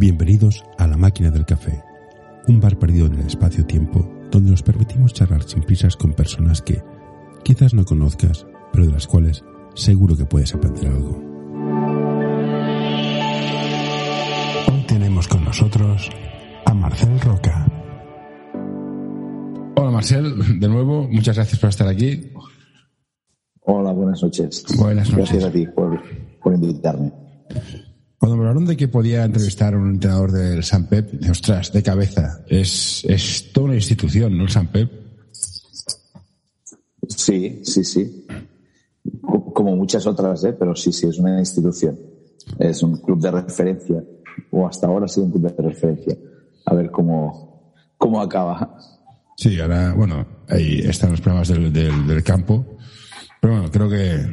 Bienvenidos a La Máquina del Café, un bar perdido en el espacio-tiempo donde nos permitimos charlar sin prisas con personas que quizás no conozcas, pero de las cuales seguro que puedes aprender algo. Hoy tenemos con nosotros a Marcel Roca. Hola Marcel, de nuevo, muchas gracias por estar aquí. Hola, buenas noches. Buenas noches. Gracias a ti por, por invitarme. Cuando me hablaron de que podía entrevistar a un entrenador del San Pep, ostras, de cabeza, es, es toda una institución, ¿no? El San Pep. Sí, sí, sí. Co- Como muchas otras, ¿eh? pero sí, sí, es una institución. Es un club de referencia, o hasta ahora ha sido un club de referencia. A ver cómo, cómo acaba. Sí, ahora, bueno, ahí están los problemas del, del, del campo. Pero bueno, creo que,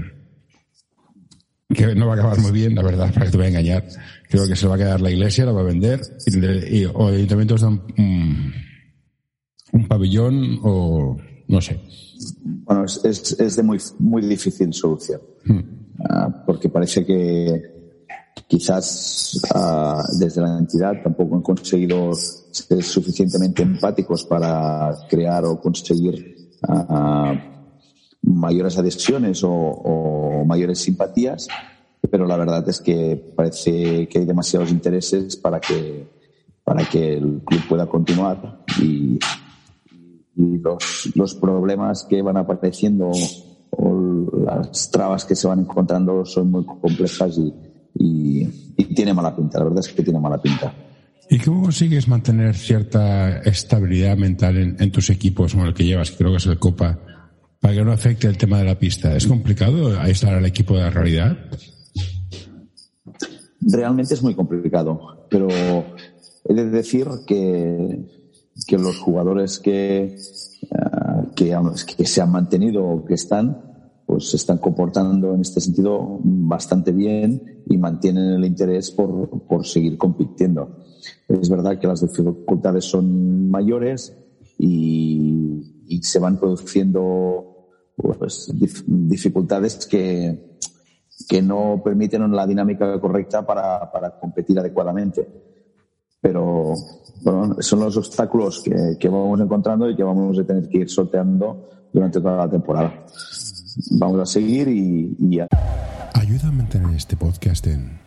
que no va a acabar muy bien, la verdad, para que te voy a engañar. Creo que se lo va a quedar la iglesia, la va a vender, y, tendré- y- o el ayuntamiento da un, un, pabellón o no sé. Bueno, es, es, es de muy, muy difícil solución. Ah, porque parece que quizás ah, desde la entidad tampoco han conseguido ser suficientemente empáticos para crear o conseguir ah, mayores adhesiones o, o mayores simpatías, pero la verdad es que parece que hay demasiados intereses para que para que el club pueda continuar y, y los, los problemas que van apareciendo o las trabas que se van encontrando son muy complejas y, y, y tiene mala pinta. La verdad es que tiene mala pinta. ¿Y cómo consigues mantener cierta estabilidad mental en, en tus equipos como el que llevas, creo que es el Copa, para que no afecte el tema de la pista? ¿Es complicado aislar al equipo de la realidad? Realmente es muy complicado, pero he de decir que, que los jugadores que, han- que se han mantenido o que están, pues se están comportando en este sentido bastante bien y mantienen el interés por, por seguir compitiendo. Es verdad que las dificultades son mayores y, y se van produciendo pues, dif- dificultades que, que no permiten la dinámica correcta para, para competir adecuadamente. Pero bueno, son los obstáculos que, que vamos encontrando y que vamos a tener que ir sorteando durante toda la temporada. Vamos a seguir y, y a- Ayuda a mantener este podcast en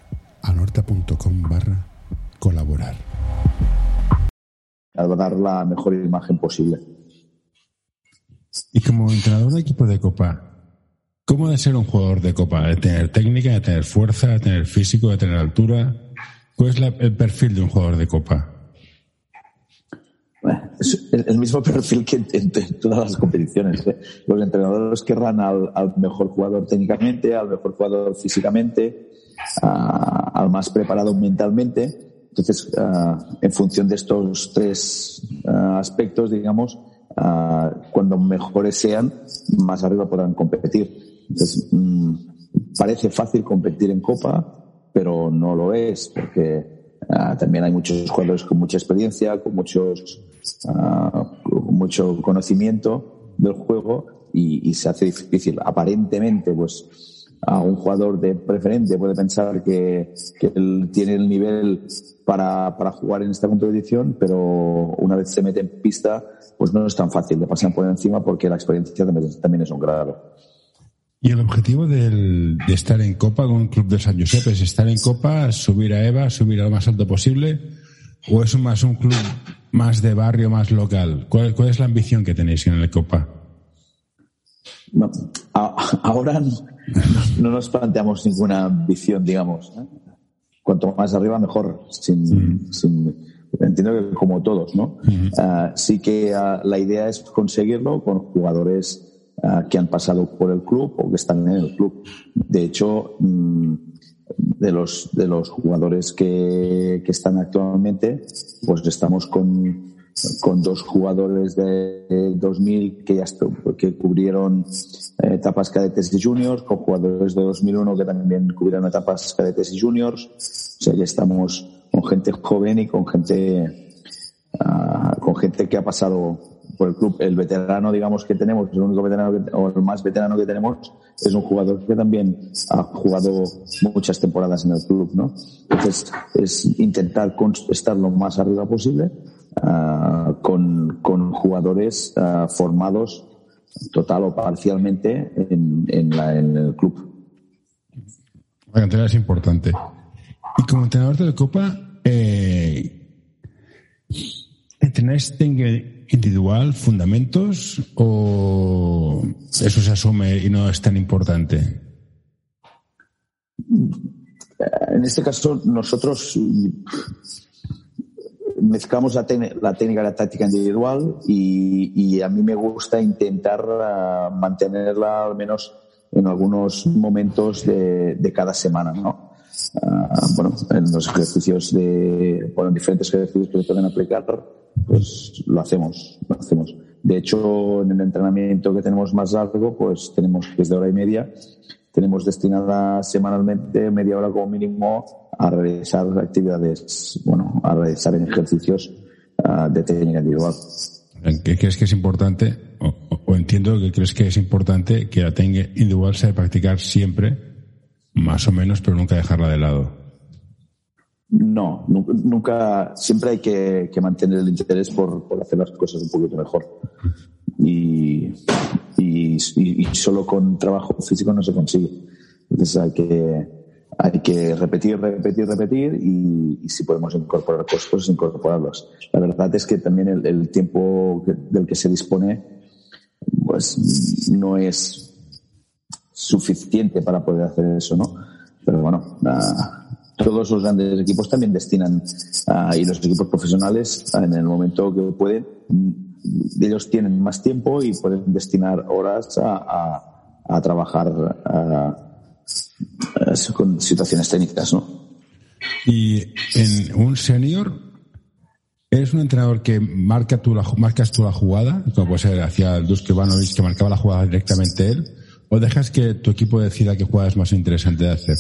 anorta.com barra colaborar. a dar la mejor imagen posible. Y como entrenador de equipo de Copa, ¿cómo de ser un jugador de Copa? ¿De tener técnica, de tener fuerza, de tener físico, de tener altura? ¿Cuál es la- el perfil de un jugador de Copa? El mismo perfil que en, todas las competiciones. ¿eh? Los entrenadores querrán al, al mejor jugador técnicamente, al mejor jugador físicamente, al más preparado mentalmente. Entonces, ah, en función de estos tres ah, aspectos, digamos, ah, cuando mejores sean, más arriba podrán competir. Entonces, mm, parece fácil competir en Copa, pero no lo es, porque ah, también hay muchos jugadores con mucha experiencia, con muchos ah, con mucho conocimiento del juego y, y se hace difícil. Aparentemente, pues a un jugador de preferente puede pensar que, que él tiene el nivel para, para jugar en esta competición, pero una vez se mete en pista, pues no es tan fácil, le pasan por encima porque la experiencia también, también es un grado. ¿Y el objetivo del- de estar en Copa con un club de San Josep es estar en Copa, subir a EVA, subir a lo más alto posible? ¿O es más un club más de barrio, más local? ¿Cuál, cuál es la ambición que tenéis en el Copa? No, a- ahora no, no nos planteamos ninguna ambición, digamos. Cuanto más arriba, mejor. Sin, sin- entiendo que como todos, ¿no? Ah, sí que ah, la idea es conseguirlo con jugadores ah, que han pasado por el club o que están en el club. De hecho, mm, de los de los jugadores que, que están actualmente, pues estamos con, con dos jugadores de 2000 que ya que cubrieron eh, etapas cadetes y juniors, con jugadores de 2001 que también cubrieron etapas cadetes y juniors. O sea, ya estamos con gente joven y con gente ah, con gente que ha pasado por el club. El veterano, digamos, que tenemos, el único veterano o el más veterano que tenemos, es un jugador que también ha jugado muchas temporadas en el club, ¿no? Entonces, es intentar estar lo más arriba posible uh, con, con, jugadores uh, formados total o parcialmente en, en, la, en el club. La cantera es importante. Y como entrenador de la Copa, eh, ¿entrenáis individual, fundamentos o eso se asume y no es tan importante? En este caso, nosotros mezclamos la, la técnica y la táctica individual y, a mí me gusta intentar uh, mantenerla al menos en algunos momentos de, cada semana, ¿no? Uh, bueno, en los ejercicios de, bueno, en diferentes ejercicios que se pueden aplicar, pues lo hacemos, lo hacemos. De hecho, en el entrenamiento que tenemos más largo, pues tenemos que es de hora y media, tenemos destinada semanalmente media hora como mínimo a realizar actividades, bueno, a realizar ejercicios uh, de técnica individual. ¿Qué crees que es importante? O, entiendo que crees que es importante que la técnica individual se practicar siempre, más o menos, pero nunca dejarla de lado. No, nunca, siempre hay que, que mantener el interés por, por, hacer las cosas un poquito mejor. Y, y, y, solo con trabajo físico no se consigue. Entonces hay que, hay que repetir, repetir, repetir y, si podemos incorporar cosas, pues incorporarlas. La verdad es que también el, el tiempo del que se dispone pues no es suficiente para poder hacer eso, ¿no? Pero bueno, todos los grandes equipos también destinan, y los equipos profesionales, en el momento que pueden, ellos tienen más tiempo y pueden destinar horas a, a, trabajar con situaciones técnicas, ¿no? Y en un senior, ¿eres un entrenador que marca tú la, marcas tú la jugada, como puede ser hacia el Duske Ivanovic, que marcaba la jugada directamente él, o dejas que tu equipo decida qué jugada es más interesante de hacer?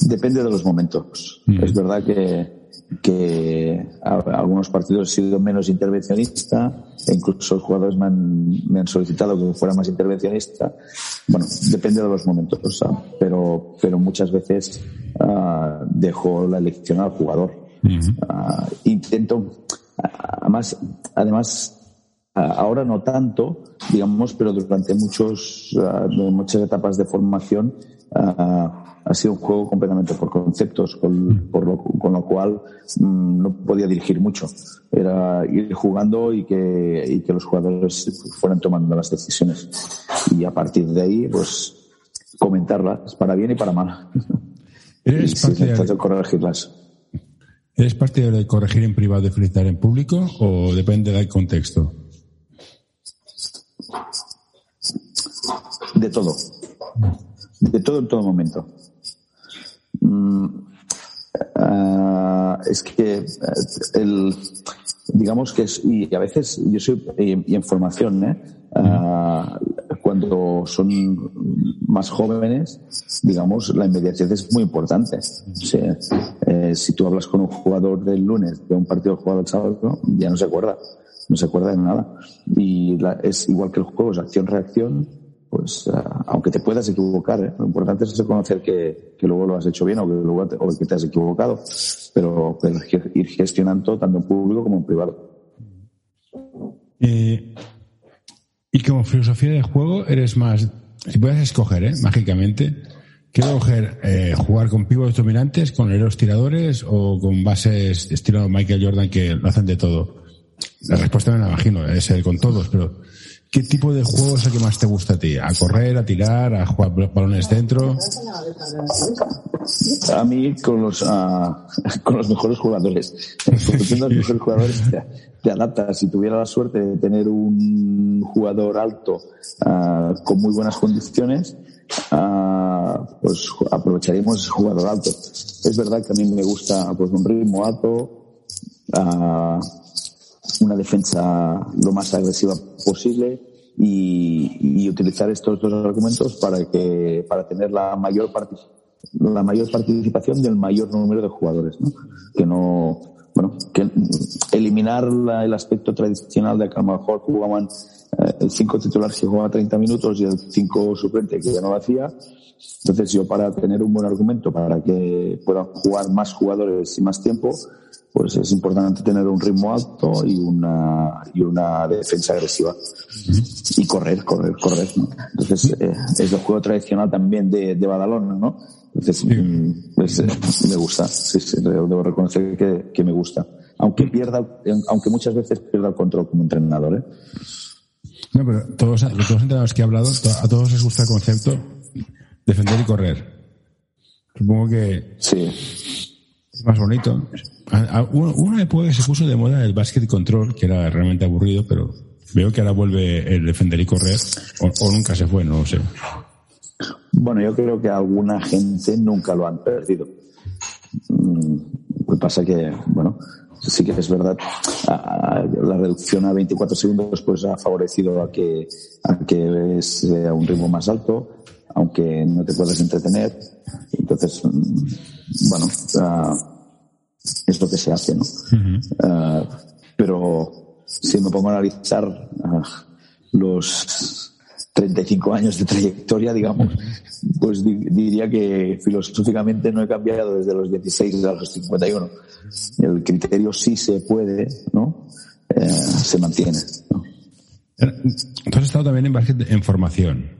Depende de los momentos. Es verdad que, que algunos partidos he sido menos intervencionista e incluso los jugadores me han, me han solicitado que fuera más intervencionista. Bueno, depende de los momentos, pero, pero muchas veces uh, dejo la elección al jugador. Uh, intento, además, además ahora no tanto, digamos, pero durante muchos, muchas etapas de formación ha sido un juego completamente por conceptos, con, por lo, con lo cual mm, no podía dirigir mucho. Era ir jugando y que, y que los jugadores fueran tomando las decisiones. Y a partir de ahí, pues, comentarlas para bien y para mal. ¿Eres partidario de corregirlas? ¿Eres partidario de corregir en privado y felicitar en público o depende del contexto? De todo. De todo en todo momento. Mm, uh, es que eh, el, digamos que es, y a veces yo soy, y, en formación, ¿eh? Uh, cuando son más jóvenes, digamos, la inmediatez es muy importante. eh, si tú hablas con un jugador del lunes de un partido jugado el sábado, ya no se acuerda, no se acuerda de nada. Y la, es igual que el juego, es acción-reacción, pues uh, aunque te puedas equivocar, ¿eh? lo importante es reconocer que, luego lo has hecho bien o que luego te, o que te has equivocado, pero, pero, ir gestionando tanto en público como en privado. Eh, y como filosofía de juego eres más, si puedes escoger, ¿eh? mágicamente, quiero coger eh, jugar con pibos dominantes, con héroes tiradores o con bases estilo Michael Jordan que lo hacen de todo. La respuesta me la imagino, es el con todos, pero ¿Qué tipo de juego es el que más te gusta a ti? ¿A correr, a tirar, a jugar balones dentro? A mí con los, uh, con los mejores jugadores. Porque los mejores jugadores te, te, adaptas. Si tuviera la suerte de tener un jugador alto uh, con muy buenas condiciones, uh, pues aprovecharíamos ese jugador alto. Es verdad que a mí me gusta pues un ritmo alto, una defensa lo más agresiva posible y, utilizar estos dos argumentos para que para tener la mayor la mayor participación del mayor número de jugadores que no bueno, que eliminar el aspecto tradicional de que a lo mejor jugaban eh, el 5 titular que jugaba 30 minutos y el 5 suplente que ya no lo hacía. Entonces yo para tener un buen argumento para que puedan jugar más jugadores y más tiempo, pues es importante tener un ritmo alto y una, y una defensa agresiva. Y correr, correr, correr. ¿no? Entonces, eh, es el juego tradicional también de, de Badalona, ¿no? Entonces, mm, pues, eh, me gusta. Sí, sí, debo reconocer que, que, me gusta. Aunque pierda, aunque muchas veces pierda el control como entrenador, ¿eh? No, pero todos, todos los entrenadores que he hablado, a todos les gusta el concepto defender y correr. Supongo que sí. Más bonito. Una época se puso de moda el básquet control, que era realmente aburrido, pero veo que ahora vuelve el defender y correr, o, nunca se fue, no lo sé. Bueno, yo creo que alguna gente nunca lo han perdido. Mm, lo que pasa que, bueno, sí que es verdad, la reducción a 24 segundos pues ha favorecido a que, a que sea un ritmo más alto, aunque no te puedas entretener. Entonces, mm, bueno, es lo que se hace, ¿no? Uh, pero si me pongo a analizar uh, los 35 años de trayectoria, digamos, pues di diría que filosóficamente no he cambiado desde los 16 a los 51. El criterio sí se puede, ¿no? Eh, se mantiene. ¿no? Tú has estado también en, en formación.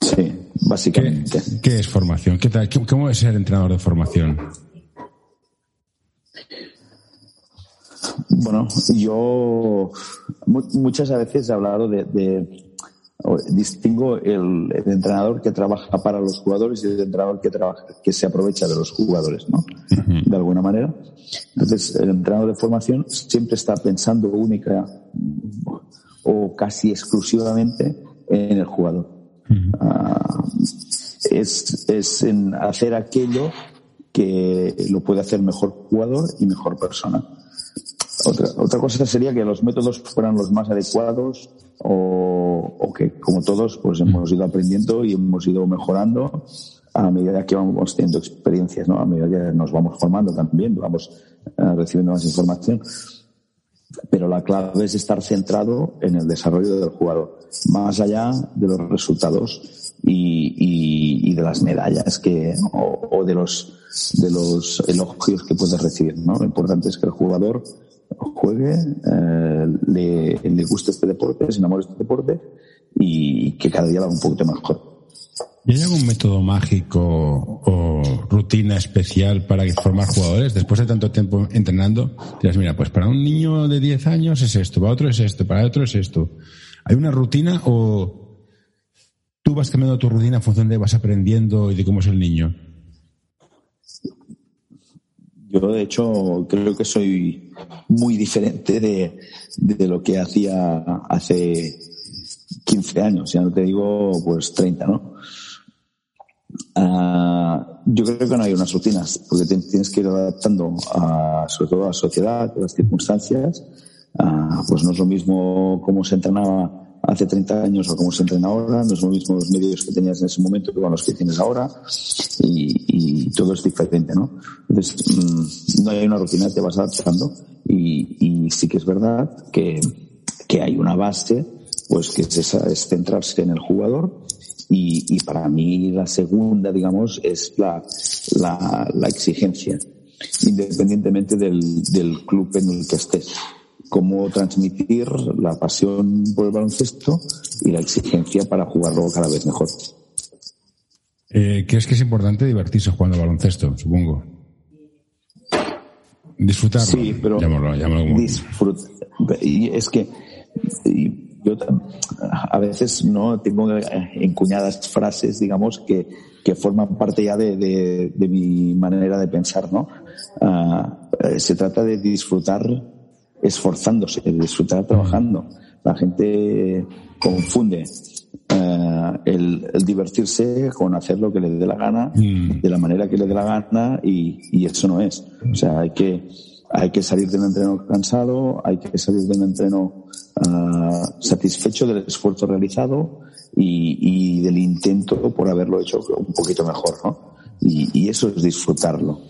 Sí, básicamente. ¿Qué, qué es formación? ¿Qué tal? ¿Cómo es ser entrenador de formación? Bueno, yo muchas veces he hablado de, de distingo el, el, entrenador que trabaja para los jugadores y el entrenador que trabaja, que se aprovecha de los jugadores, ¿no? De alguna manera. Entonces, el entrenador de formación siempre está pensando única o casi exclusivamente en el jugador. Uh, es, es en hacer aquello que lo puede hacer mejor jugador y mejor persona. Otra, otra cosa sería que los métodos fueran los más adecuados o, que, como todos, pues hemos ido aprendiendo y hemos ido mejorando a medida que vamos teniendo experiencias, ¿no? A medida que nos vamos formando también, vamos uh, recibiendo más información. Pero la clave es estar centrado en el desarrollo del jugador, más allá de los resultados y, y, y de las medallas que, o, o de los de los elogios que puedes recibir. ¿no? Lo importante es que el jugador juegue, eh, le, le, guste este deporte, se enamore de este deporte y que cada día haga un poquito mejor. ¿Y hay algún método mágico o rutina especial para formar jugadores? Después de tanto tiempo entrenando, dirás, mira, pues para un niño de 10 años es esto, para otro es esto, para otro es esto. ¿Hay una rutina o tú vas cambiando tu rutina en función de vas aprendiendo y de cómo es el niño? Yo, de hecho, creo que soy muy diferente de, de lo que hacía hace 15 años, ya no te digo pues 30, ¿no? Uh, yo creo que no hay unas rutinas, porque tienes que ir adaptando a, sobre todo a la sociedad, a las circunstancias. Uh, pues no es lo mismo cómo se entrenaba hace 30 años o cómo se entrena ahora, no mismo los medios que tenías en ese momento que con los que tienes ahora y, y todo es diferente, ¿no? Entonces, mmm, no hay una rutina, te vas adaptando y, y sí que es verdad que, que hay una base, pues que es, esa, es centrarse en el jugador y, y, para mí la segunda, digamos, es la, la, la exigencia, independientemente del, del club en el que estés cómo transmitir la pasión por el baloncesto y la exigencia para jugarlo cada vez mejor. Eh, ¿Crees que es importante divertirse jugando al baloncesto? Supongo. Disfrutarlo. Sí, pero llámalo, llámalo como... disfrut... y es que y yo a veces no tengo encuñadas frases, digamos, que, que forman parte ya de, de, de mi manera de pensar, ¿no? Uh, se trata de disfrutar esforzándose, disfrutar trabajando. La gente confunde uh, el, el, divertirse con hacer lo que le dé la gana, mm. de la manera que le dé la gana, y, y, eso no es. O sea, hay que, hay que salir de un entreno cansado, hay que salir de un entreno uh, satisfecho del esfuerzo realizado y, y, del intento por haberlo hecho un poquito mejor, ¿no? Y, y eso es disfrutarlo.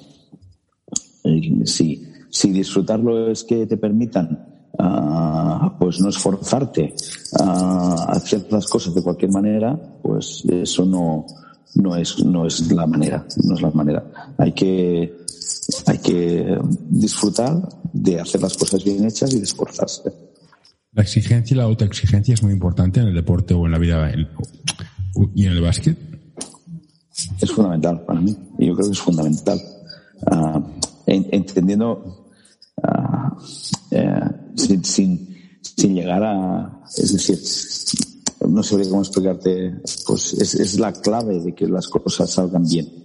Sí, Si disfrutarlo es que te permitan uh, pues no esforzarte a hacer las cosas de cualquier manera, pues eso no, no es, no es la manera, no es la manera. Hay que, hay que disfrutar de hacer las cosas bien hechas y de esforzarse. La exigencia y la autoexigencia es muy importante en el deporte o en la vida y en el básquet. Es fundamental para mí. Yo creo que es fundamental. Uh, entendiendo uh, sin, sin, sin, llegar a, es decir, no sé cómo explicarte, pues es, es la clave de que las cosas salgan bien.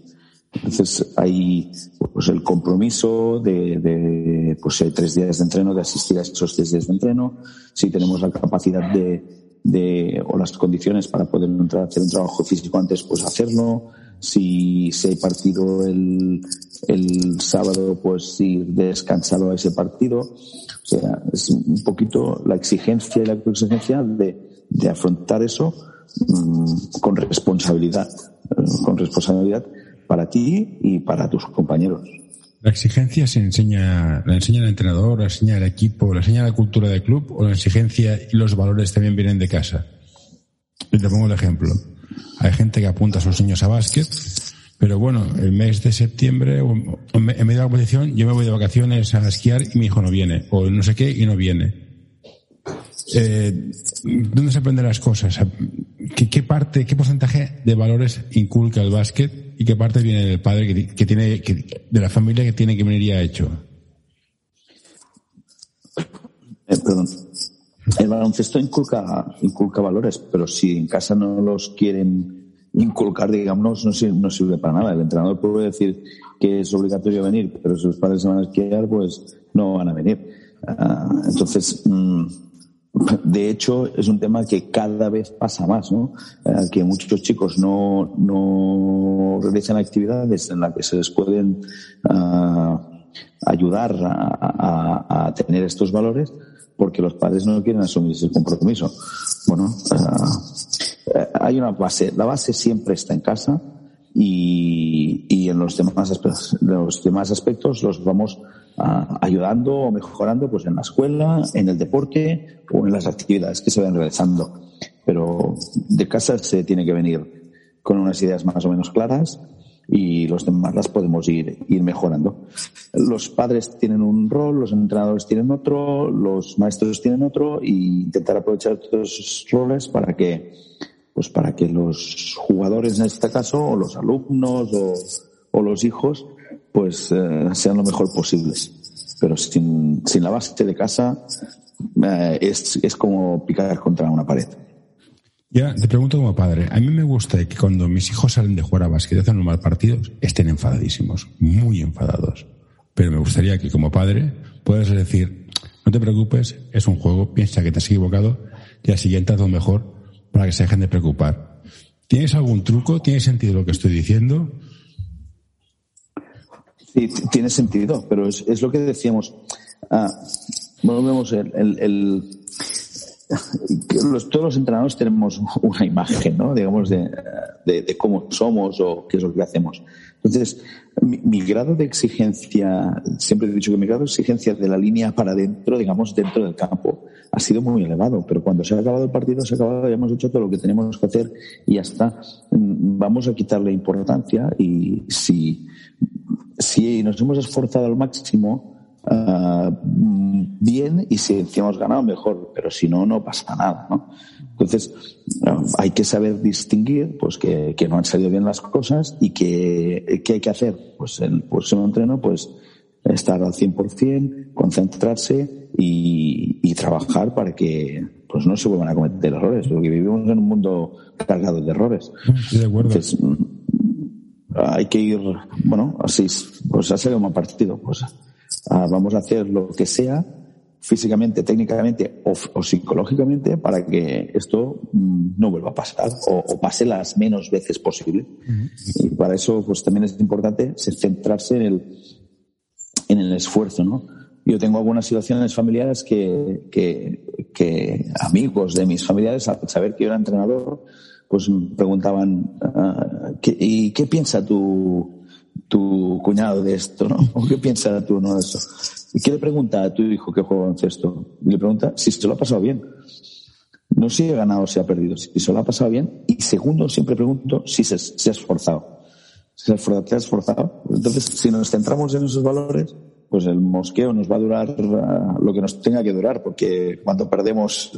Entonces hay pues el compromiso de, de pues tres días de entreno, de asistir a esos tres días de entreno, si tenemos la capacidad de, de o las condiciones para poder entrar a hacer un trabajo físico antes, pues hacerlo. Si, si hay partido el, el sábado, pues ir descansado a ese partido. O sea, es un poquito la exigencia y la exigencia de, de afrontar eso mmm, con responsabilidad, eh, con responsabilidad para ti y para tus compañeros. ¿La exigencia se enseña, la enseña el entrenador, la enseña el equipo, la enseña la cultura del club o la exigencia y los valores también vienen de casa? Y te pongo el ejemplo. Hay gente que apunta a sus niños a básquet, pero bueno, el mes de septiembre, en medio de la competición, yo me voy de vacaciones a esquiar y mi hijo no viene, o no sé qué y no viene. Eh, ¿Dónde se aprenden las cosas? ¿Qué, ¿Qué, parte, qué porcentaje de valores inculca el básquet y qué parte viene del padre que, tiene, de la familia que tiene que venir ya hecho? Eh, perdón. El baloncesto inculca, inculca valores, pero si en casa no los quieren inculcar, digamos, no sirve, no sirve para nada. El entrenador puede decir que es obligatorio venir, pero si sus padres se van a esquiar, pues no van a venir. Uh, entonces, mmm, de hecho, es un tema que cada vez pasa más, ¿no? Eh, que muchos chicos no, no realizan actividades en las que se les pueden uh, ayudar a, a, a, tener estos valores porque los padres no quieren asumir ese compromiso. Bueno, hay una base. La base siempre está en casa y, y en los demás, aspectos, los vamos uh, ayudando o mejorando pues en la escuela, en el deporte o en las actividades que se van realizando. Pero de casa se tiene que venir con unas ideas más o menos claras y los demás las podemos ir, ir mejorando. Los padres tienen un rol, los entrenadores tienen otro, los maestros tienen otro y intentar aprovechar todos esos roles para que, pues para que los jugadores en este caso, o los alumnos o, o los hijos, pues eh, sean lo mejor posibles. Pero sin, sin la base de casa eh, es, es como picar contra una pared. Ya, te pregunto como padre, a mí me gusta que cuando mis hijos salen de jugar a básquet y hacen mal partido, estén enfadadísimos, muy enfadados. Pero me gustaría que como padre puedas decir, no te preocupes, es un juego, piensa que te has equivocado y al siguiente haz lo mejor para que se dejen de preocupar. ¿Tienes algún truco? ¿Tiene sentido lo que estoy diciendo? Sí, tiene sentido, pero es, lo que decíamos. Ah, volvemos el, el, todos los entrenadores tenemos una imagen, ¿no? Digamos, de, de, cómo somos o qué es lo que hacemos. Entonces, mi, mi, grado de exigencia, siempre he dicho que mi grado de exigencia de la línea para adentro, digamos, dentro del campo, ha sido muy elevado. Pero cuando se ha acabado el partido, se ha acabado, ya hemos hecho todo lo que tenemos que hacer y ya está. Vamos a quitarle importancia y si, si nos hemos esforzado al máximo, uh, bien y si hemos ganado, mejor. Pero si no, no pasa nada, ¿no? Entonces, uh, hay que saber distinguir, pues, que, que, no han salido bien las cosas y que, ¿qué hay que hacer? Pues el próximo entreno, pues, estar al 100%, concentrarse y, y trabajar para que, pues, no se vuelvan a cometer errores, porque vivimos en un mundo cargado de errores. Sí, de acuerdo. Entonces, hay que ir, bueno, así, pues ha salido un partido, pues uh, vamos a hacer lo que sea físicamente, técnicamente o, o psicológicamente para que esto mmm, no vuelva a pasar o, o, pase las menos veces posible. Uh -huh. Y para eso, pues también es importante centrarse en el, en el esfuerzo, ¿no? Yo tengo algunas situaciones familiares que, que, que amigos de mis familiares, al saber que yo era entrenador, pues me preguntaban, uh, ¿qué, ¿y qué piensa tu, tu cuñado de esto, ¿no? ¿O qué piensa tú, no, de eso? ¿Y qué le pregunta a tu hijo que juega baloncesto? Y le pregunta si se lo ha pasado bien. No si ha ganado o si ha perdido, si se lo ha pasado bien. Y segundo, siempre pregunto si se, se ha esforzado. Si te ha esforzado. Entonces, si nos centramos en esos valores, pues el mosqueo nos va a durar uh, lo que nos tenga que durar, porque cuando perdemos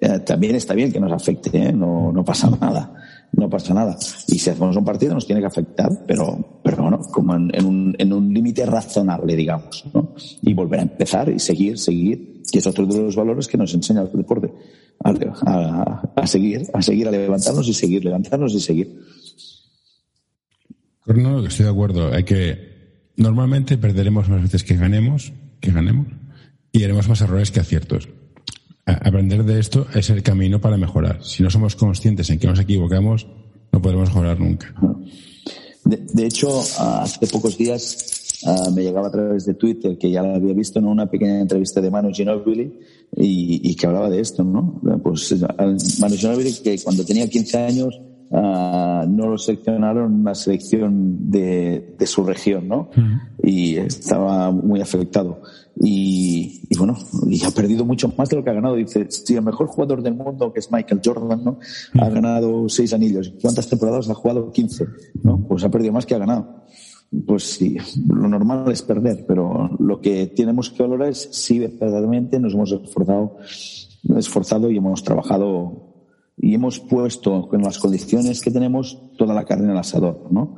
eh, también está bien que nos afecte, ¿eh? no, no pasa nada, no pasa nada. Y si hacemos un partido nos tiene que afectar, pero, pero bueno, como en, un, en un límite razonable, digamos, ¿no? Y volver a empezar y seguir, seguir, que es otro de los valores que nos enseña el deporte, a, a seguir, a seguir, a levantarnos y seguir, levantarnos y seguir. No, estoy de acuerdo. Hay que Normalmente perderemos más veces que ganemos, que ganemos, y haremos más errores que aciertos. aprender de esto es el camino para mejorar. Si no somos conscientes en que nos equivocamos, no podremos mejorar nunca. De, hecho, hace pocos días ah, me llegaba a través de Twitter, que ya lo había visto en una pequeña entrevista de Manu Ginobili, y, y que hablaba de esto, ¿no? Pues Manu Ginobili, que cuando tenía 15 años Ah, no lo seleccionaron una selección de, de su región, ¿no? Y estaba muy afectado. Y, y, bueno, y ha perdido mucho más de lo que ha ganado. Dice, si el mejor jugador del mundo, que es Michael Jordan, ¿no? Ha ganado seis anillos. ¿Cuántas temporadas ha jugado? 15, ¿no? Pues ha perdido más que ha ganado. Pues sí, lo normal es perder, pero lo que tenemos que valorar es si verdaderamente nos hemos esforzado, esforzado y hemos trabajado y hemos puesto con las condiciones que tenemos toda la carne en el asador, ¿no?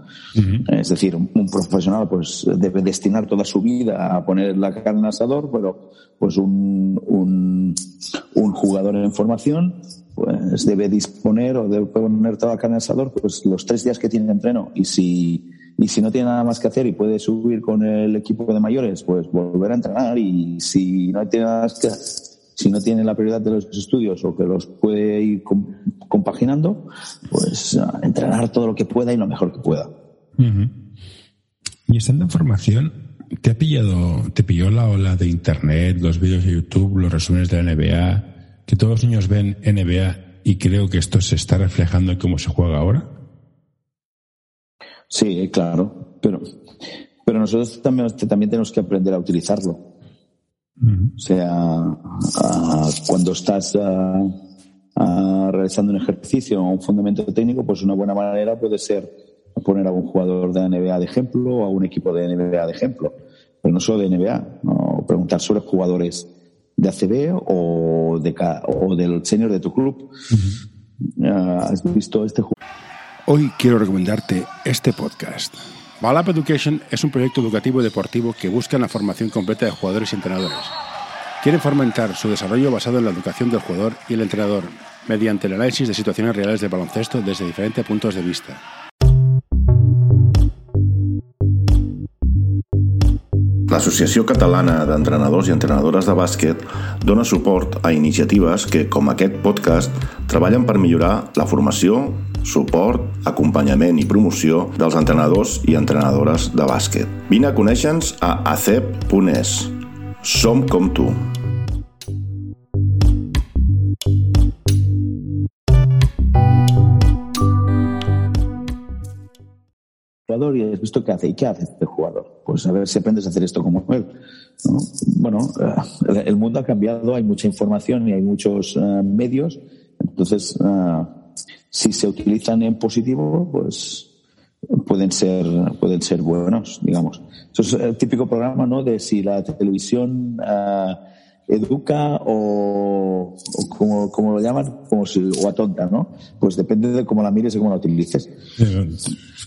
Es decir, un, profesional pues debe destinar toda su vida a poner la carne en el asador, pero pues un, un, un jugador en formación pues debe disponer o debe poner toda la carne en el asador pues los tres días que tiene entreno. Y si y si no tiene nada más que hacer y puede subir con el equipo de mayores, pues volver a entrenar. Y si no tiene nada más que si no tiene la prioridad de los estudios o que los puede ir compaginando, pues entrenar todo lo que pueda y lo mejor que pueda. Y estando en formación, ¿te ha pillado, te pilló la ola de internet, los vídeos de YouTube, los resúmenes de la NBA, que todos los niños ven NBA y creo que esto se está reflejando en cómo se juega ahora? Sí, claro, pero, pero nosotros también, también tenemos que aprender a utilizarlo. O sea, cuando estás realizando un ejercicio o un fundamento técnico, pues una buena manera puede ser poner a un jugador de NBA de ejemplo o a un equipo de NBA de ejemplo. Pero no solo de NBA, ¿no? preguntar sobre jugadores de ACB o, de, o del senior de tu club. ¿Has visto este juego? Hoy quiero recomendarte este podcast. Balap Education es un proyecto educativo y deportivo que busca la formación completa de jugadores y entrenadores. Quieren fomentar su desarrollo basado en la educación del jugador y el entrenador, mediante el análisis de situaciones reales de baloncesto desde diferentes puntos de vista. L'Associació Catalana d'Entrenadors i Entrenadores de Bàsquet dona suport a iniciatives que, com aquest podcast, treballen per millorar la formació, suport, acompanyament i promoció dels entrenadors i entrenadores de bàsquet. Vine a conèixer-nos a acep.es. Som com tu. jugador y has visto qué hace. ¿Y qué hace este jugador? Pues a ver si aprendes a hacer esto como él. ¿no? Bueno, eh, el mundo ha cambiado, hay mucha información y hay muchos uh, medios. Entonces, uh, si se utilizan en positivo, pues pueden ser, pueden ser buenos, digamos. Eso es el típico programa, ¿no? De si la televisión educa o, o como, como, lo llaman, como si, o atonta, ¿no? Pues depende de cómo la mires y cómo la utilices.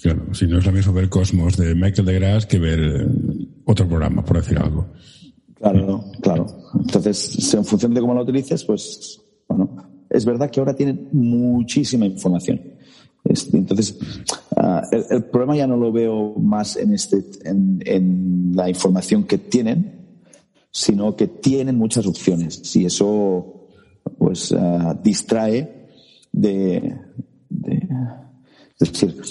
Claro, si no es lo mismo ver Cosmos de Michael deGrasse que ver eh, otro programa, por decir algo. Claro, claro. Entonces, en función de cómo la utilices, pues, bueno, es verdad que ahora tienen muchísima información. Entonces, uh, el, el, problema ya no lo veo más en, este, en, en, la información que tienen, sino que tienen muchas opciones. Y eso, pues, uh, distrae de, de, es decir,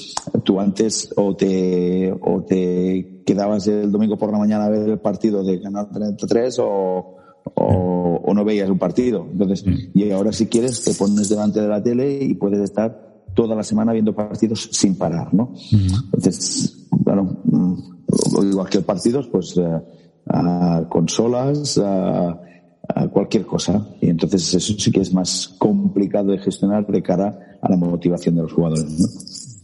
tú antes o te, o te quedabas el domingo por la mañana a ver el partido de ganar 33 o, o, o, no veías un partido. Entonces, mm. y ahora si quieres te pones delante de la tele y puedes estar toda la semana viendo partidos sin parar, ¿no? Mm. Entonces, claro, mm, igual que partidos, pues eh, a consolas, a, cualquier cosa. Y entonces eso sí que es más complicado de gestionar de cara a la motivación de los jugadores.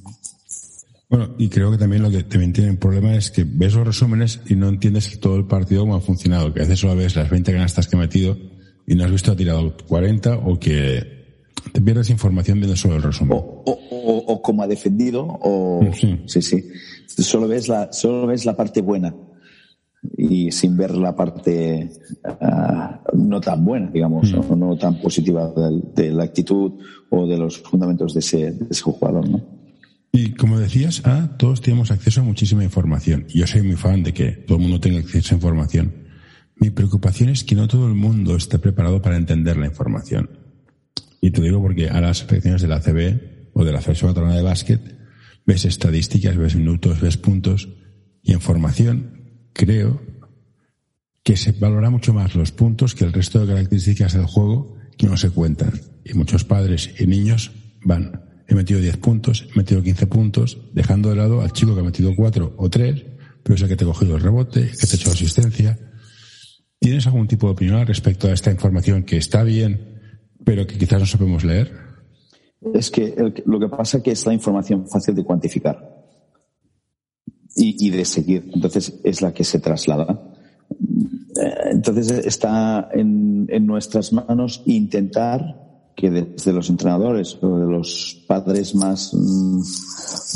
Bueno, y creo que también lo que también tiene un problema es que ves los resúmenes y no entiendes todo el partido cómo ha funcionado. Que a veces solo ves las 20 canastas que ha metido y no has visto ha tirado 40 o que te pierdes información viendo solo el resumen. O, o, o, cómo ha defendido o... Sí. sí, sí. Solo ves la, solo ves la parte buena y sin ver la parte ah, no tan buena, digamos, o no tan positiva de, la actitud o de los fundamentos de ese, de ese jugador, ¿no? Y como decías, ah, todos tenemos acceso a muchísima información. Yo soy muy fan de que todo el mundo tenga acceso a información. Mi preocupación es que no todo el mundo esté preparado para entender la información. Y te digo porque a las selecciones de la CB o de la Federación Catalana de Básquet ves estadísticas, ves minutos, ves puntos y en formación creo que se valora mucho más los puntos que el resto de características del juego que no se cuentan. Y muchos padres y niños van he metido 10 puntos, he metido 15 puntos, dejando de lado al chico que ha metido 4 o 3, pero es el que te ha cogido el rebote, que te ha hecho asistencia. ¿Tienes algún tipo de opinión respecto a esta información que está bien, pero que quizás no sabemos leer? Es que lo que pasa es que es la información fácil de cuantificar y, de seguir. Entonces es la que se traslada. Eh, entonces está en, en nuestras manos intentar que desde los entrenadores o de los padres más mm,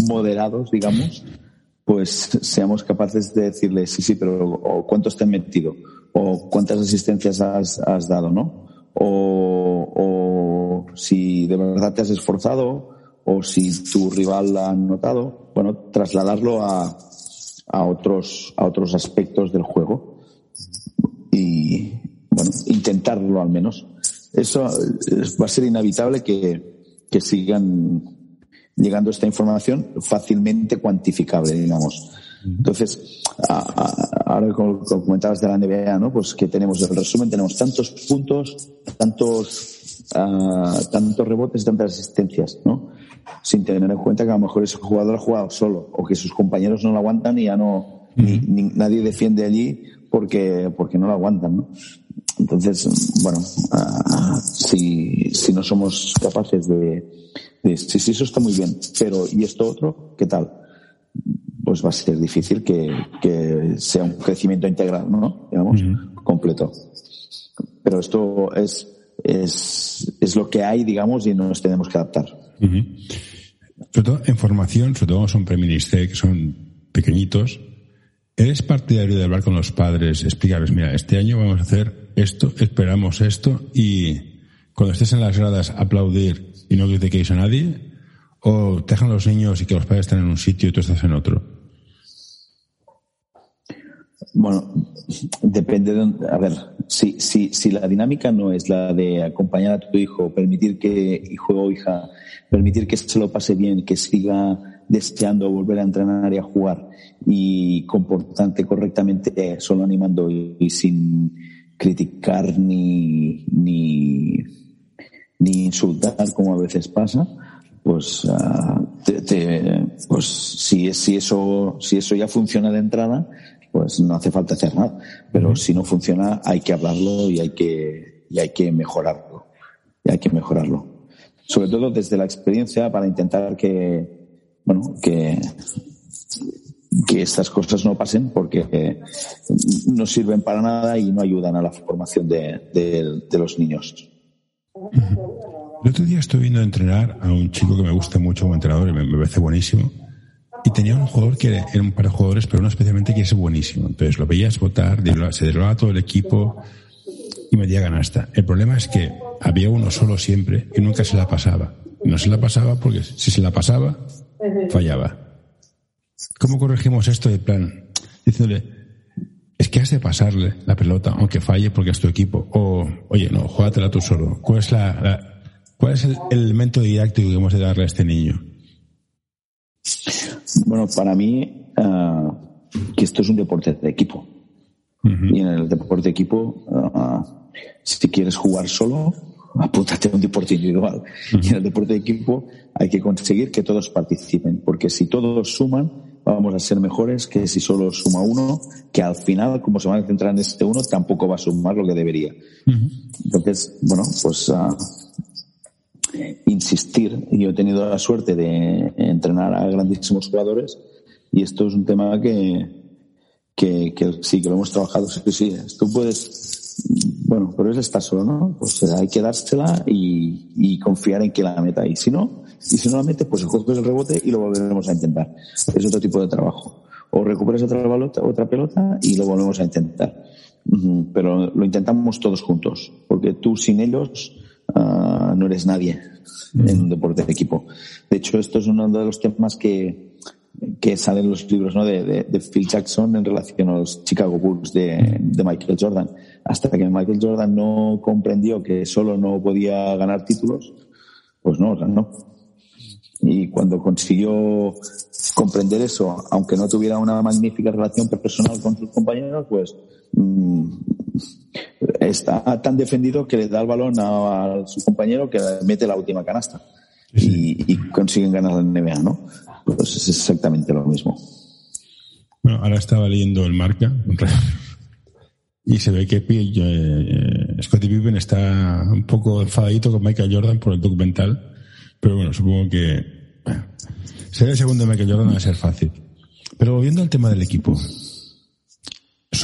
moderados, digamos, pues seamos capaces de decirles, sí, sí, pero cuántos te han metido, o cuántas asistencias has, has dado, ¿no? O, o, si de verdad te has esforzado, o si tu rival la ha notado, bueno, trasladarlo a, a otros, a otros aspectos del juego. Y, bueno, intentarlo al menos eso va a ser inevitable que, sigan llegando esta información fácilmente cuantificable, digamos. Entonces, ahora como comentabas de la NBA, ¿no? Pues que tenemos el resumen, tenemos tantos puntos, tantos, tantos rebotes, tantas asistencias, ¿no? Sin tener en cuenta que a lo mejor ese jugador ha jugado solo o que sus compañeros no lo aguantan y ya no, ni, nadie defiende allí porque, porque no lo aguantan, ¿no? Entonces, bueno, uh, si, si no somos capaces de, de, sí, sí, eso está muy bien, pero ¿y esto otro? ¿Qué tal? Pues va a ser difícil que, que sea un crecimiento integral, ¿no? Digamos, completo. Pero esto es, es, es lo que hay, digamos, y nos tenemos que adaptar. Sobre todo en formación, sobre todo son preministerios que son pequeñitos, ¿eres partidario de hablar con los padres, explicarles, mira, este año vamos a hacer esto, esperamos esto y cuando estés en las gradas aplaudir y no critiquéis a nadie o te dejan los niños y que los padres están en un sitio y tú estás en otro? Bueno, depende de a ver, si, si, si la dinámica no es la de acompañar a tu hijo, permitir que hijo o hija, permitir que se lo pase bien, que siga deseando volver a entrenar y a jugar y comportante correctamente, solo animando y sin, criticar ni, ni, ni insultar como a veces pasa, pues, uh, te, pues si, si, eso, si eso ya funciona de entrada, pues no hace falta hacer nada. Pero si no funciona, hay que hablarlo y hay que, y hay que mejorarlo. Y hay que mejorarlo. Sobre todo desde la experiencia para intentar que, bueno, que, que estas cosas no pasen porque no sirven para nada y no ayudan a la formación de, los niños. El otro día estoy viendo entrenar a un chico que me gusta mucho como entrenador y me, parece buenísimo. Y tenía un jugador que era, un par de jugadores, pero uno especialmente que es buenísimo. Entonces lo veías votar, se derrotaba todo el equipo y metía ganasta. El problema es que había uno solo siempre y nunca se la pasaba. No se la pasaba porque si se la pasaba, fallaba. ¿Cómo corregimos esto de plan? Diciéndole, es que has de pasarle la pelota, aunque falle porque es tu equipo. O, oye, no, juégatela tú solo. ¿Cuál es, la, ¿cuál es el, elemento didáctico que hemos de darle a este niño? Bueno, para mí, uh, que esto es un deporte de equipo. Y en el deporte de equipo, uh, si quieres jugar solo, apúntate a un deporte individual. Y en el deporte de equipo hay que conseguir que todos participen, porque si todos suman, vamos a ser mejores que si solo suma uno, que al final, como se van a centrar en este uno, tampoco va a sumar lo que debería. Entonces, bueno, pues uh, insistir. Yo he tenido la suerte de entrenar a grandísimos jugadores y esto es un tema que, que, que sí, que lo hemos trabajado. Sí, sí, tú puedes, bueno, pero es estar solo, ¿no? Pues hay que dársela y, y confiar en que la meta. Y si no, y si no la mete, pues coges el rebote y lo volveremos a intentar. Es otro tipo de trabajo. O recuperas otra pelota, otra pelota y lo volvemos a intentar. Pero lo intentamos todos juntos, porque tú sin ellos uh, no eres nadie en un deporte de equipo. De hecho, esto es uno de los temas que, que salen los libros ¿no? de, de, de, Phil Jackson en relación a los Chicago Bulls de, de, Michael Jordan. Hasta que Michael Jordan no comprendió que solo no podía ganar títulos, pues no, no. Y cuando consiguió comprender eso, aunque no tuviera una magnífica relación personal con sus compañeros, pues está tan defendido que le da el balón a, a su compañero que mete la última canasta. Y, y, consiguen ganar la NBA, ¿no? Pues es exactamente lo mismo. Bueno, ahora estaba leyendo el marca y se ve que eh, Scottie Pippen está un poco enfadadito con Michael Jordan por el documental, pero bueno, supongo que bueno, ser el segundo de Michael Jordan va a ser fácil. Pero volviendo al tema del equipo,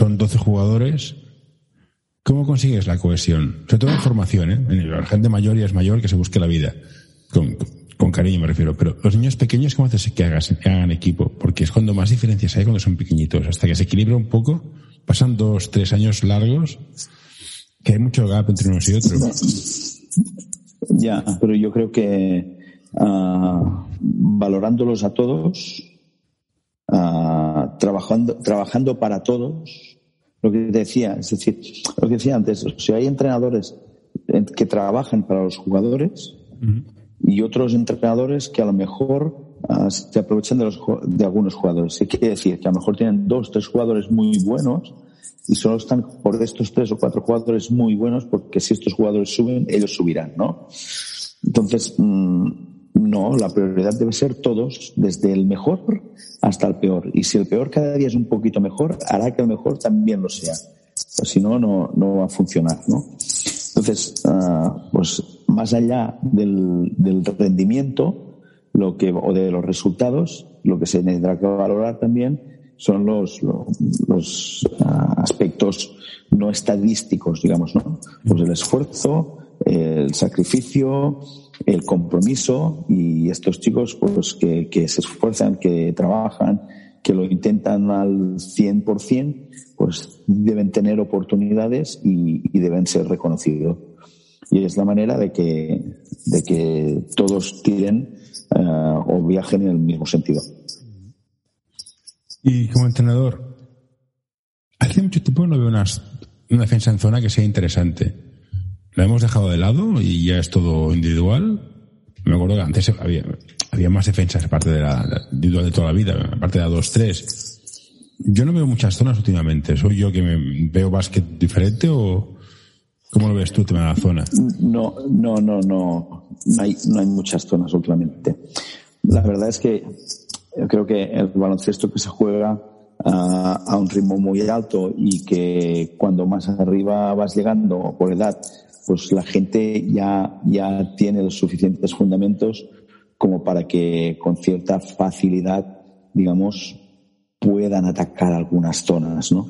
son 12 jugadores. ¿Cómo consigues la cohesión? Sobre todo en formación, ¿eh? La gente mayor y es mayor que se busque la vida. Con, cariño me refiero, pero los niños pequeños, ¿cómo haces que, hagas, que hagan equipo? Porque es cuando más diferencias hay cuando son pequeñitos. Hasta que se equilibra un poco, pasan dos, tres años largos, que hay mucho gap entre unos y otros. Ya, pero yo creo que uh, valorándolos a todos, uh, trabajando, trabajando para todos, lo que decía, es decir, lo que decía antes, si hay entrenadores que trabajan para los jugadores, uh -huh y otros entrenadores que a lo mejor uh, se aprovechan de, los, de algunos jugadores. ¿Qué quiere decir? Que a lo mejor tienen dos, tres jugadores muy buenos y solo están por estos tres o cuatro jugadores muy buenos porque si estos jugadores suben, ellos subirán, ¿no? Entonces, mmm, no, la prioridad debe ser todos, desde el mejor hasta el peor. Y si el peor cada día es un poquito mejor, hará que el mejor también lo sea. Pues si no, no, va a funcionar, ¿no? Entonces, uh, pues más allá del, del, rendimiento lo que, o de los resultados, lo que se tendrá que valorar también son los uh, aspectos no estadísticos, digamos, ¿no? Pues el esfuerzo, el sacrificio, el compromiso y estos chicos pues que, se esfuerzan, que trabajan, que lo intentan al 100%, pues deben tener oportunidades y, y deben ser reconocidos y es la manera de que, de que todos tiren uh, o viajen en el mismo sentido. Y como entrenador, hace mucho tiempo no veo una, una defensa en zona que sea interesante. La hemos dejado de lado y ya es todo individual. Me acuerdo que antes había, había más defensas aparte de la individual de toda la vida, aparte de la 2-3. Yo no veo muchas zonas últimamente. ¿Soy yo que me veo básquet diferente o, ¿Cómo lo ves tú, tema de la zona? No, no, no, no. No hay, no hay muchas zonas últimamente. La verdad es que yo creo que el baloncesto que se juega uh, a un ritmo muy alto y que cuando más arriba vas llegando por edad, pues la gente ya, ya tiene los suficientes fundamentos como para que con cierta facilidad, digamos, puedan atacar algunas zonas, ¿no?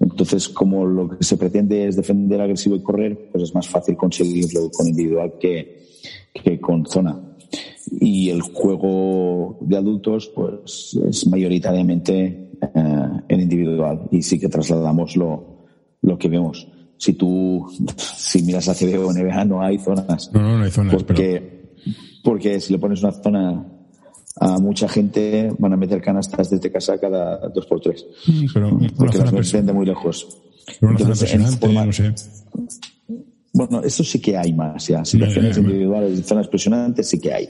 Entonces, como lo que se pretende es defender agresivo y correr, pues es más fácil conseguirlo con individual que, que con zona. Y el juego de adultos, pues es mayoritariamente eh, en individual. Y sí que trasladamos lo, lo que vemos. Si tú, si miras a CB o NBA, no hay zonas. No, no, no hay zonas. Porque, pero... porque si le pones una zona a mucha gente van a meter canastas desde casa cada dos por tres. Pero porque las meten de muy lejos. Pero una Entonces, zona forma, no sé. Bueno, eso sí que hay más, ya. Situaciones individuales y zonas presionantes sí que hay.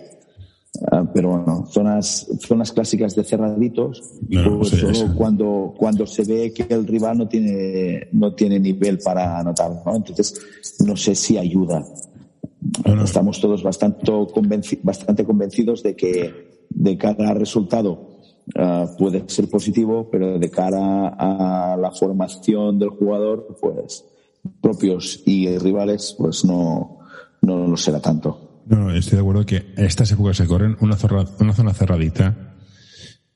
Uh, pero bueno, zonas, zonas clásicas de cerraditos, no, pues no sé, cuando, cuando se ve que el rival no tiene, no tiene nivel para anotar, ¿no? Entonces, no sé si ayuda. No, Estamos todos bastante, convenci bastante convencidos de que de cada resultado ah, puede ser positivo, pero de cara a la formación del jugador, pues propios y rivales, pues no, no lo será tanto. No, estoy de acuerdo que estas épocas se corren una, una zona cerradita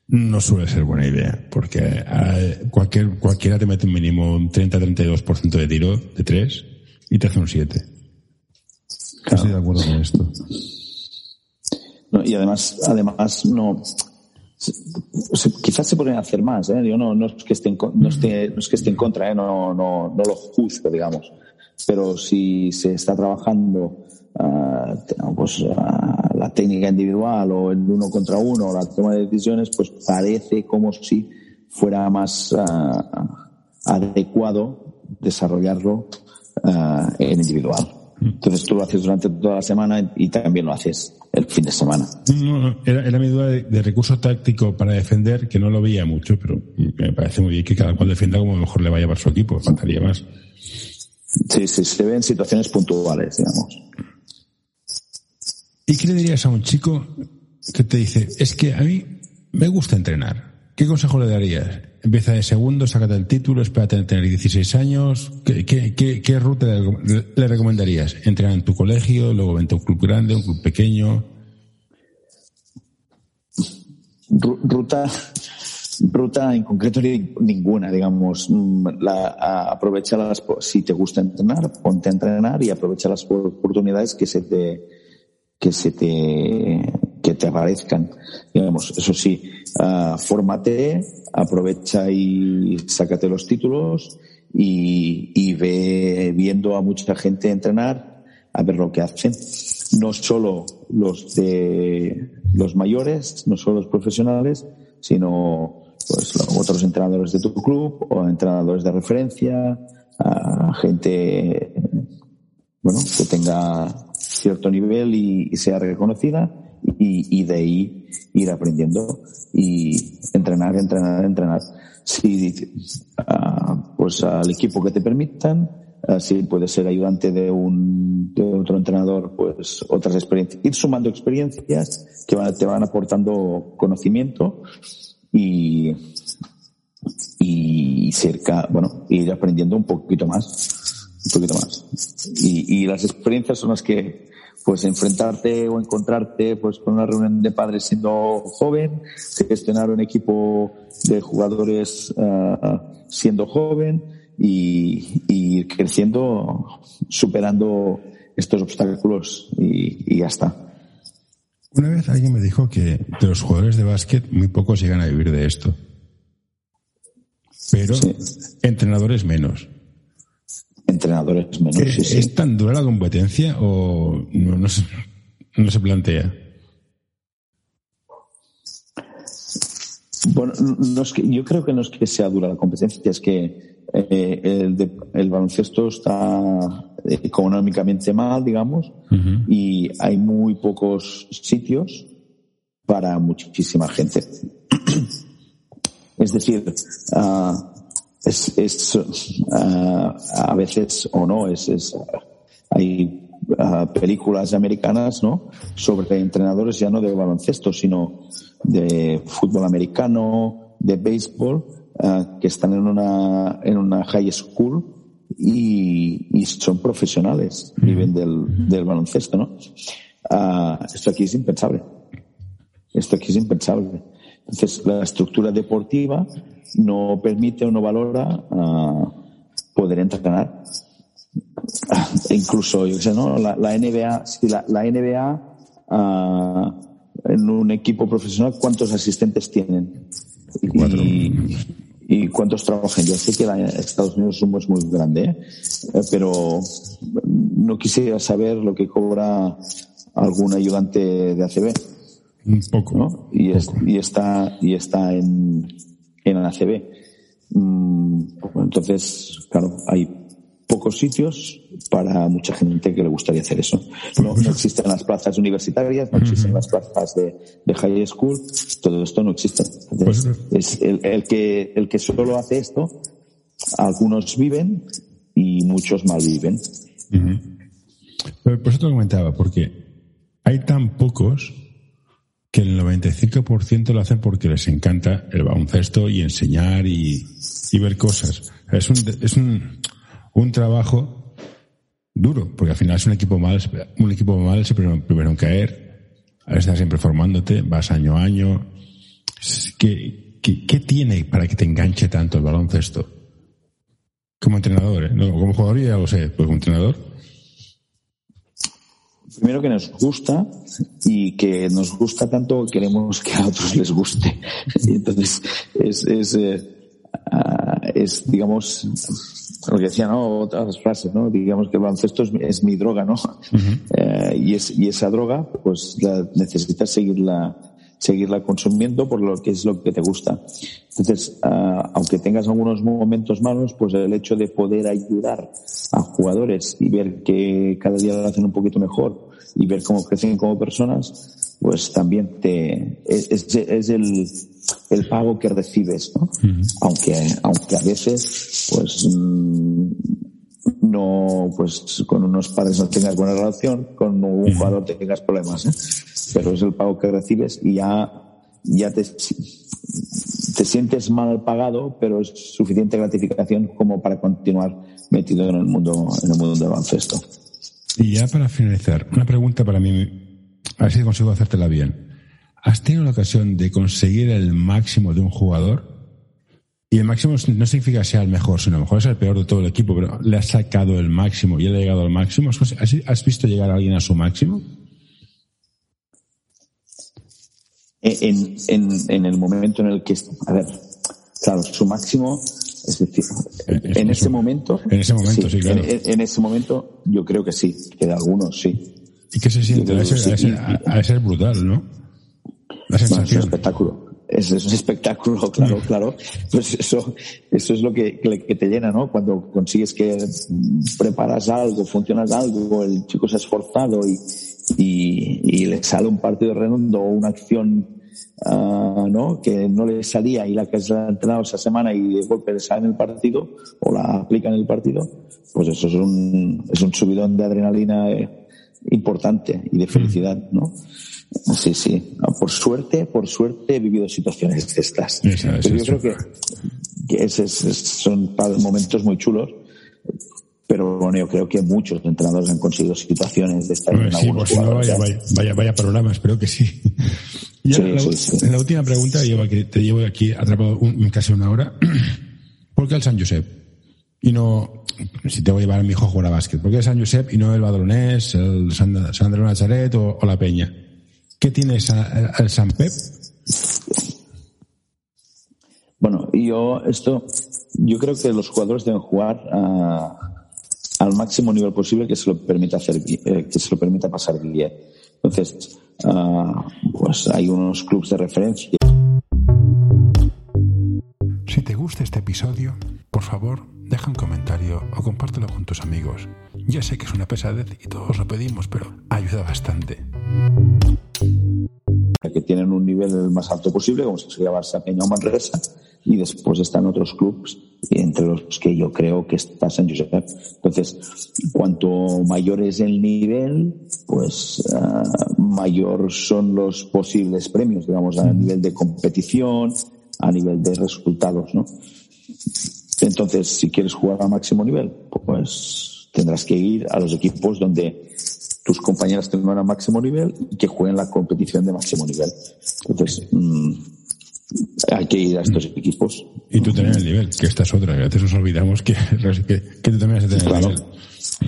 no suele ser buena idea, porque eh, cualquier, cualquiera te mete un mínimo un 30-32% de tiro de 3 y te hace un 7. Estoy de acuerdo con esto. y además, además no, quizás se pueden hacer más, ¿eh? Yo no, no es que esté en, no esté, no es que esté en contra, ¿eh? no, no, no lo juzgo, digamos. Pero si se está trabajando uh, pues, uh, la técnica individual o el uno contra uno o la toma de decisiones, pues parece como si fuera más uh, adecuado desarrollarlo en individual. Entonces tú lo haces durante toda la semana y también lo haces el fin de semana. No, era, era, mi duda de, recurso táctico para defender, que no lo veía mucho, pero me parece muy bien que cada cual defienda como mejor le vaya para su equipo, faltaría más. Sí, sí, se ve en situaciones puntuales, digamos. ¿Y qué le dirías a un chico que te dice, es que a mí me gusta entrenar? ¿Qué consejo le darías? Empieza de segundo, sácate el título, espérate a tener 16 años. ¿Qué, ruta le, recomendarías? ¿Entrenar en tu colegio, luego vente a un club grande, un club pequeño? Ruta, ruta en concreto ninguna, digamos. La, aprovecha las, si te gusta entrenar, ponte a entrenar y aprovecha las oportunidades que se te, que se te, que te aparezcan. Digamos, eso sí, uh, fórmate, aprovecha y sácate los títulos y, y ve viendo a mucha gente entrenar a ver lo que hacen. No solo los de los mayores, no solo los profesionales, sino pues otros entrenadores de tu club o entrenadores de referencia, a gente bueno que tenga cierto nivel y, sea reconocida y, de ahí ir aprendiendo y entrenar, entrenar, entrenar. Si, uh, pues al equipo que te permitan, uh, si puedes ser ayudante de un de otro entrenador, pues otras experiencias, ir sumando experiencias que te van aportando conocimiento y y cerca, bueno, ir aprendiendo un poquito más, un poquito más. Y, y las experiencias son las que pues enfrentarte o encontrarte pues con una reunión de padres siendo joven, gestionar un equipo de jugadores uh, siendo joven y, y, ir creciendo, superando estos obstáculos y, y, ya está. Una vez alguien me dijo que de los jugadores de básquet muy pocos llegan a vivir de esto. Pero entrenadores menos entrenadores menos. ¿Es tan dura la competencia o no, se, no se plantea? Bueno, no es que, yo creo que no es que sea dura la competencia, es que eh, el, el, baloncesto está económicamente mal, digamos, y hay muy pocos sitios para muchísima gente. es decir, uh, es, es uh, a veces o no, es, es hay uh, películas americanas, ¿no? Sobre entrenadores ya no de baloncesto, sino de fútbol americano, de béisbol, uh, que están en una, en una high school y, y son profesionales, viven del, del baloncesto, ¿no? esto aquí es impensable. Esto aquí es impensable. Entonces, la estructura deportiva no permite o no valora uh, poder entrenar. Uh, incluso, yo sé, ¿no? La, la NBA, si la, la NBA uh, en un equipo profesional, ¿cuántos asistentes tienen? Y, y, cuántos trabajan. Yo sé que la, Estados Unidos es muy grande, ¿eh? pero no quisiera saber lo que cobra algún ayudante de ACB. Un poco. ¿no? Y, es, poco. y, está, y está en, en la ACB. Mm, entonces, claro, hay pocos sitios para mucha gente que le gustaría hacer eso. No, no existen las plazas universitarias, no existen las plazas de, de, high school, todo esto no existe. Entonces, es el, el, que, el que solo hace esto, algunos viven y muchos mal viven. Uh -huh. Por eso te comentaba, porque hay tan pocos que el 95% lo hacen porque les encanta el baloncesto y enseñar y, y ver cosas. Es un, es un, un trabajo duro, porque al final es un equipo mal, un equipo mal es el primero, en caer. Estás siempre formándote, vas año a año. ¿Qué, qué, qué tiene para que te enganche tanto el baloncesto? Como entrenador, ¿eh? No, como jugador ya lo sé, pues como entrenador. Primero que nos gusta y que nos gusta tanto queremos que a otros les guste. Entonces, es, es, eh, ah, es digamos, lo que decía, ¿no? Otras frases, ¿no? Digamos que el baloncesto es, es mi droga, ¿no? eh, y, es, y esa droga, pues la, necesitas seguirla, seguirla consumiendo por lo que es lo que te gusta. Entonces, uh, aunque tengas algunos momentos malos, pues el hecho de poder ayudar a jugadores y ver que cada día lo hacen un poquito mejor y ver cómo crecen como personas, pues también te, es, es, es el, el pago que recibes, ¿no? Aunque, aunque a veces, pues, mm, no, pues con unos padres no tengas buena relación, con un jugador tengas problemas, ¿eh? Pero es el pago que recibes y ya, ya te, te sientes mal pagado, pero es suficiente gratificación como para continuar metido en el mundo, en el mundo del baloncesto. Y ya para finalizar, una pregunta para mí, a ver si consigo hacértela bien. ¿Has tenido la ocasión de conseguir el máximo de un jugador? Y el máximo no significa sea el mejor, sino a lo mejor es el peor de todo el equipo, pero le has sacado el máximo y él ha llegado al máximo. ¿Has visto llegar a alguien a su máximo? En, en el momento en el que, a ver, claro, su máximo, es decir, en, en ese momento. En ese momento, sí, sí claro. En, en, ese momento, yo creo que sí, que de algunos sí. ¿Y qué se siente? A ser, ser brutal, ¿no? La sensación. Bueno, es un espectáculo. Es, es, un espectáculo, claro, claro. Pues eso, eso es lo que, que, te llena, ¿no? Cuando consigues que preparas algo, funcionas algo, el chico se ha esforzado y, y, y le sale un partido redondo o una acción uh, ¿no? que no le salía y la que se ha entrenado esa semana y de golpe le sale en el partido o la aplica en el partido, pues eso es un, es un subidón de adrenalina eh, importante y de felicidad, ¿no? Sí, sí. Por suerte, por suerte he vivido situaciones de estas. Esa, esa, Pero yo creo que, que es, es, son momentos muy chulos. Pero bueno, yo creo que muchos entrenadores han conseguido situaciones de sí, pues no, vaya, vaya, vaya, vaya programa, espero que sí. Y sí, la, sí, sí. En la última pregunta, llevo aquí, te llevo aquí atrapado un, casi una hora. ¿Por qué el San Josep? Y no, si te voy a llevar a mi hijo a jugar a básquet, ¿por qué el San Josep y no el Badalonés, el San, San Andrés Nazaret o, o la Peña? ¿Qué tiene el San Pep? Bueno, yo esto, yo creo que los jugadores deben jugar uh, al máximo nivel posible que se lo permita hacer, eh, que se lo permita pasar bien. Entonces, uh, pues hay unos clubes de referencia. Si te gusta este episodio, por favor, deja un comentario o compártelo con tus amigos. Ya sé que es una pesadez y todos lo pedimos, pero ayuda bastante que tienen un nivel el más alto posible, como sería Barça, Peña o Manresa, y después están otros clubes, entre los que yo creo que está San Josep. Entonces, cuanto mayor es el nivel, pues uh, mayor son los posibles premios, digamos, a nivel de competición, a nivel de resultados, ¿no? Entonces, si quieres jugar a máximo nivel, pues tendrás que ir a los equipos donde tus compañeras tengan a máximo nivel y que jueguen la competición de máximo nivel. Entonces, mmm, hay que ir a estos equipos. Y tú tener el nivel, que esta es otra, que a veces nos olvidamos que, que, que tú también has de tener claro. el nivel.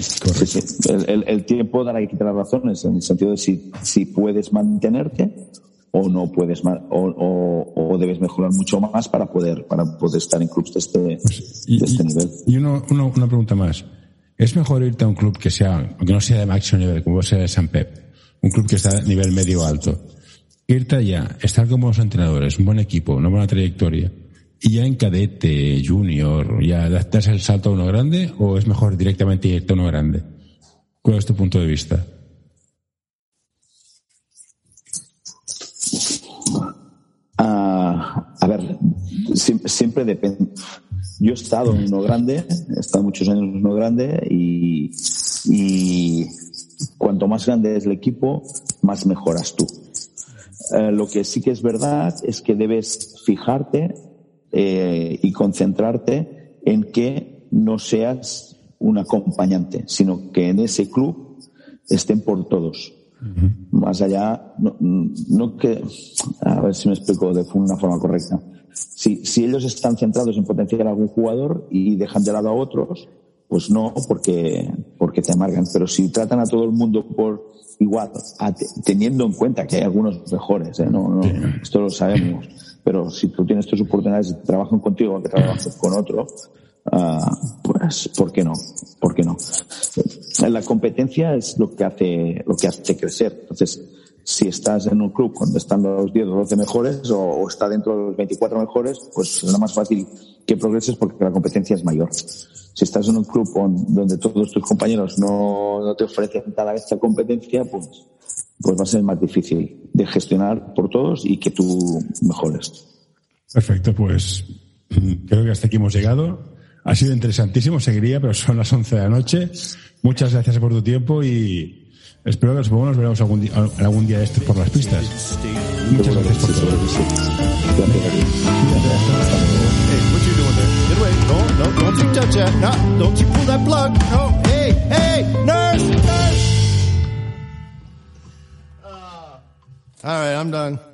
Sí, sí. El, el, el, tiempo dará que quitar las razones, en el sentido de si, si puedes mantenerte o no puedes o, o, o, debes mejorar mucho más para poder para poder estar en clubes de este, pues, de este y, nivel. Y uno, uno, una pregunta más. ¿Es mejor irte a un club que sea, aunque no sea de máximo nivel, como sea de San Pep, un club que está a nivel medio alto, irte allá, estar con buenos entrenadores, un buen equipo, una buena trayectoria, y ya en cadete, junior, ya das el salto a uno grande, o es mejor directamente irte a uno grande? ¿Cuál es tu punto de vista? Uh, a ver, siempre, siempre depende. Yo he estado en uno grande, he estado muchos años en uno grande y, y cuanto más grande es el equipo, más mejoras tú. eh, lo que sí que es verdad es que debes fijarte eh, y concentrarte en que no seas un acompañante, sino que en ese club estén por todos. Más allá, no, no, que, a ver si me explico de una forma correcta. Si, si ellos están centrados en potenciar a algún jugador y dejan de lado a otros, pues no, porque, porque te amargan. Pero si tratan a todo el mundo por igual, teniendo en cuenta que hay algunos mejores, ¿eh? no, no, esto lo sabemos. Pero si tú tienes tus oportunidades y trabajan contigo o que trabajas con otro, uh, pues, ¿por qué no? ¿Por qué no? La competencia es lo que hace, lo que hace crecer. Entonces, si estás en un club donde están los 10 o 12 mejores o, está dentro de los 24 mejores, pues es lo más fácil que progreses porque la competencia es mayor. Si estás en un club donde todos tus compañeros no, te ofrecen cada esta competencia, pues, pues va a ser más difícil de gestionar por todos y que tú mejores. Perfecto, pues creo que hasta aquí hemos llegado. Ha sido interesantísimo, seguiría, pero son las 11 de la noche. Muchas gracias por tu tiempo y espero que nos veremos algún día, algún día estos por las pistas. Muchas gracias por todo. Uh, all right, I'm done.